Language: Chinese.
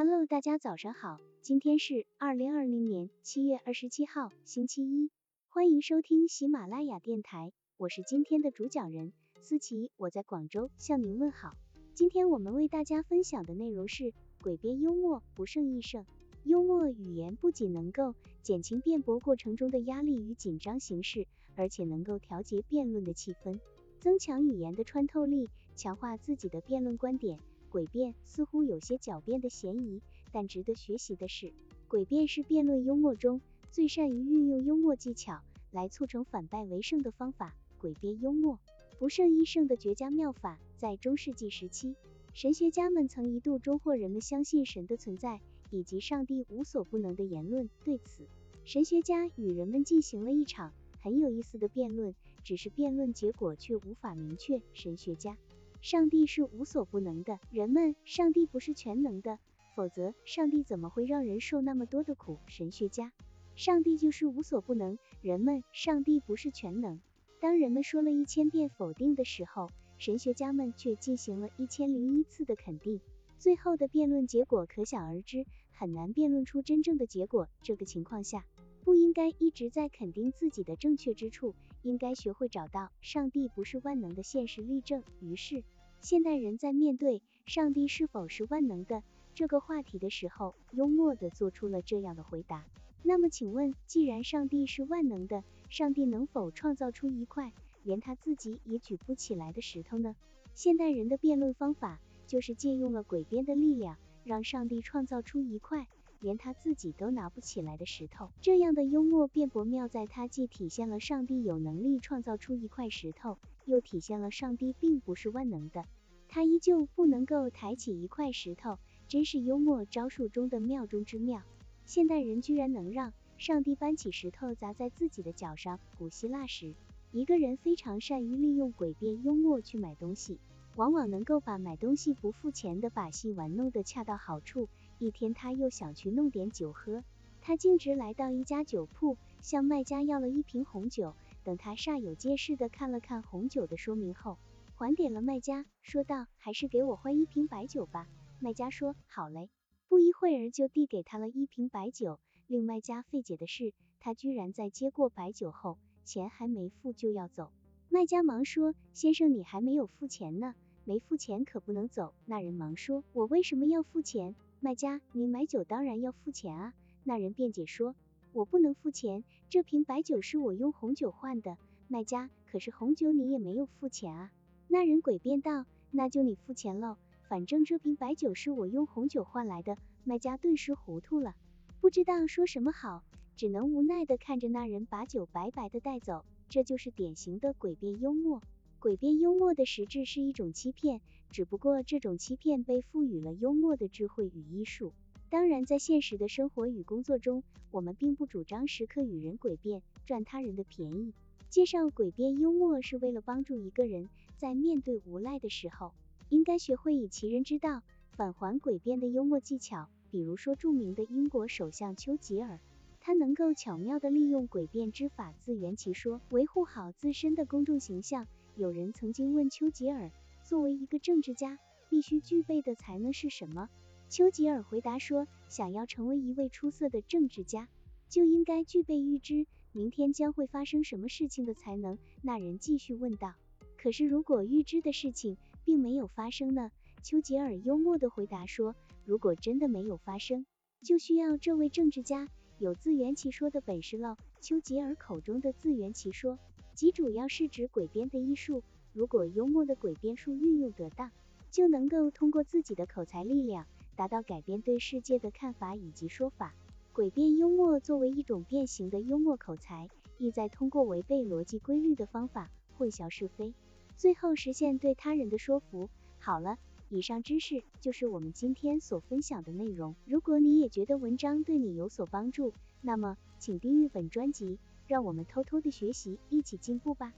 Hello，大家早上好，今天是二零二零年七月二十七号，星期一，欢迎收听喜马拉雅电台，我是今天的主讲人思琪，我在广州向您问好。今天我们为大家分享的内容是诡辩幽默不胜一胜。幽默语言不仅能够减轻辩驳过程中的压力与紧张形势，而且能够调节辩论的气氛，增强语言的穿透力，强化自己的辩论观点。诡辩似乎有些狡辩的嫌疑，但值得学习的是，诡辩是辩论幽默中最善于运用幽默技巧来促成反败为胜的方法。诡辩幽默不胜一胜的绝佳妙法，在中世纪时期，神学家们曾一度中惑人们相信神的存在以及上帝无所不能的言论。对此，神学家与人们进行了一场很有意思的辩论，只是辩论结果却无法明确。神学家。上帝是无所不能的，人们，上帝不是全能的，否则上帝怎么会让人受那么多的苦？神学家，上帝就是无所不能，人们，上帝不是全能。当人们说了一千遍否定的时候，神学家们却进行了一千零一次的肯定，最后的辩论结果可想而知，很难辩论出真正的结果。这个情况下，不应该一直在肯定自己的正确之处，应该学会找到上帝不是万能的现实例证。于是，现代人在面对上帝是否是万能的这个话题的时候，幽默地做出了这样的回答。那么，请问，既然上帝是万能的，上帝能否创造出一块连他自己也举不起来的石头呢？现代人的辩论方法就是借用了诡辩的力量，让上帝创造出一块。连他自己都拿不起来的石头，这样的幽默辩驳妙在，它既体现了上帝有能力创造出一块石头，又体现了上帝并不是万能的，他依旧不能够抬起一块石头，真是幽默招数中的妙中之妙。现代人居然能让上帝搬起石头砸在自己的脚上。古希腊时，一个人非常善于利用诡辩幽默去买东西，往往能够把买东西不付钱的把戏玩弄得恰到好处。一天，他又想去弄点酒喝，他径直来到一家酒铺，向卖家要了一瓶红酒。等他煞有介事的看了看红酒的说明后，还给了卖家，说道：“还是给我换一瓶白酒吧。”卖家说：“好嘞。”不一会儿就递给他了一瓶白酒。令卖家费解的是，他居然在接过白酒后，钱还没付就要走。卖家忙说：“先生，你还没有付钱呢，没付钱可不能走。”那人忙说：“我为什么要付钱？”卖家，你买酒当然要付钱啊！那人辩解说，我不能付钱，这瓶白酒是我用红酒换的。卖家，可是红酒你也没有付钱啊！那人诡辩道，那就你付钱喽，反正这瓶白酒是我用红酒换来的。卖家顿时糊涂了，不知道说什么好，只能无奈的看着那人把酒白白的带走。这就是典型的诡辩幽默。诡辩幽默的实质是一种欺骗，只不过这种欺骗被赋予了幽默的智慧与艺术。当然，在现实的生活与工作中，我们并不主张时刻与人诡辩，赚他人的便宜。介绍诡辩幽默是为了帮助一个人在面对无赖的时候，应该学会以其人之道返还诡辩的幽默技巧。比如说，著名的英国首相丘吉尔，他能够巧妙地利用诡辩之法自圆其说，维护好自身的公众形象。有人曾经问丘吉尔，作为一个政治家，必须具备的才能是什么？丘吉尔回答说，想要成为一位出色的政治家，就应该具备预知明天将会发生什么事情的才能。那人继续问道，可是如果预知的事情并没有发生呢？丘吉尔幽默的回答说，如果真的没有发生，就需要这位政治家有自圆其说的本事喽。丘吉尔口中的自圆其说。即主要是指诡辩的艺术，如果幽默的诡辩术运用得当，就能够通过自己的口才力量，达到改变对世界的看法以及说法。诡辩幽默作为一种变形的幽默口才，意在通过违背逻辑规律的方法混淆是非，最后实现对他人的说服。好了，以上知识就是我们今天所分享的内容。如果你也觉得文章对你有所帮助，那么请订阅本专辑。让我们偷偷的学习，一起进步吧。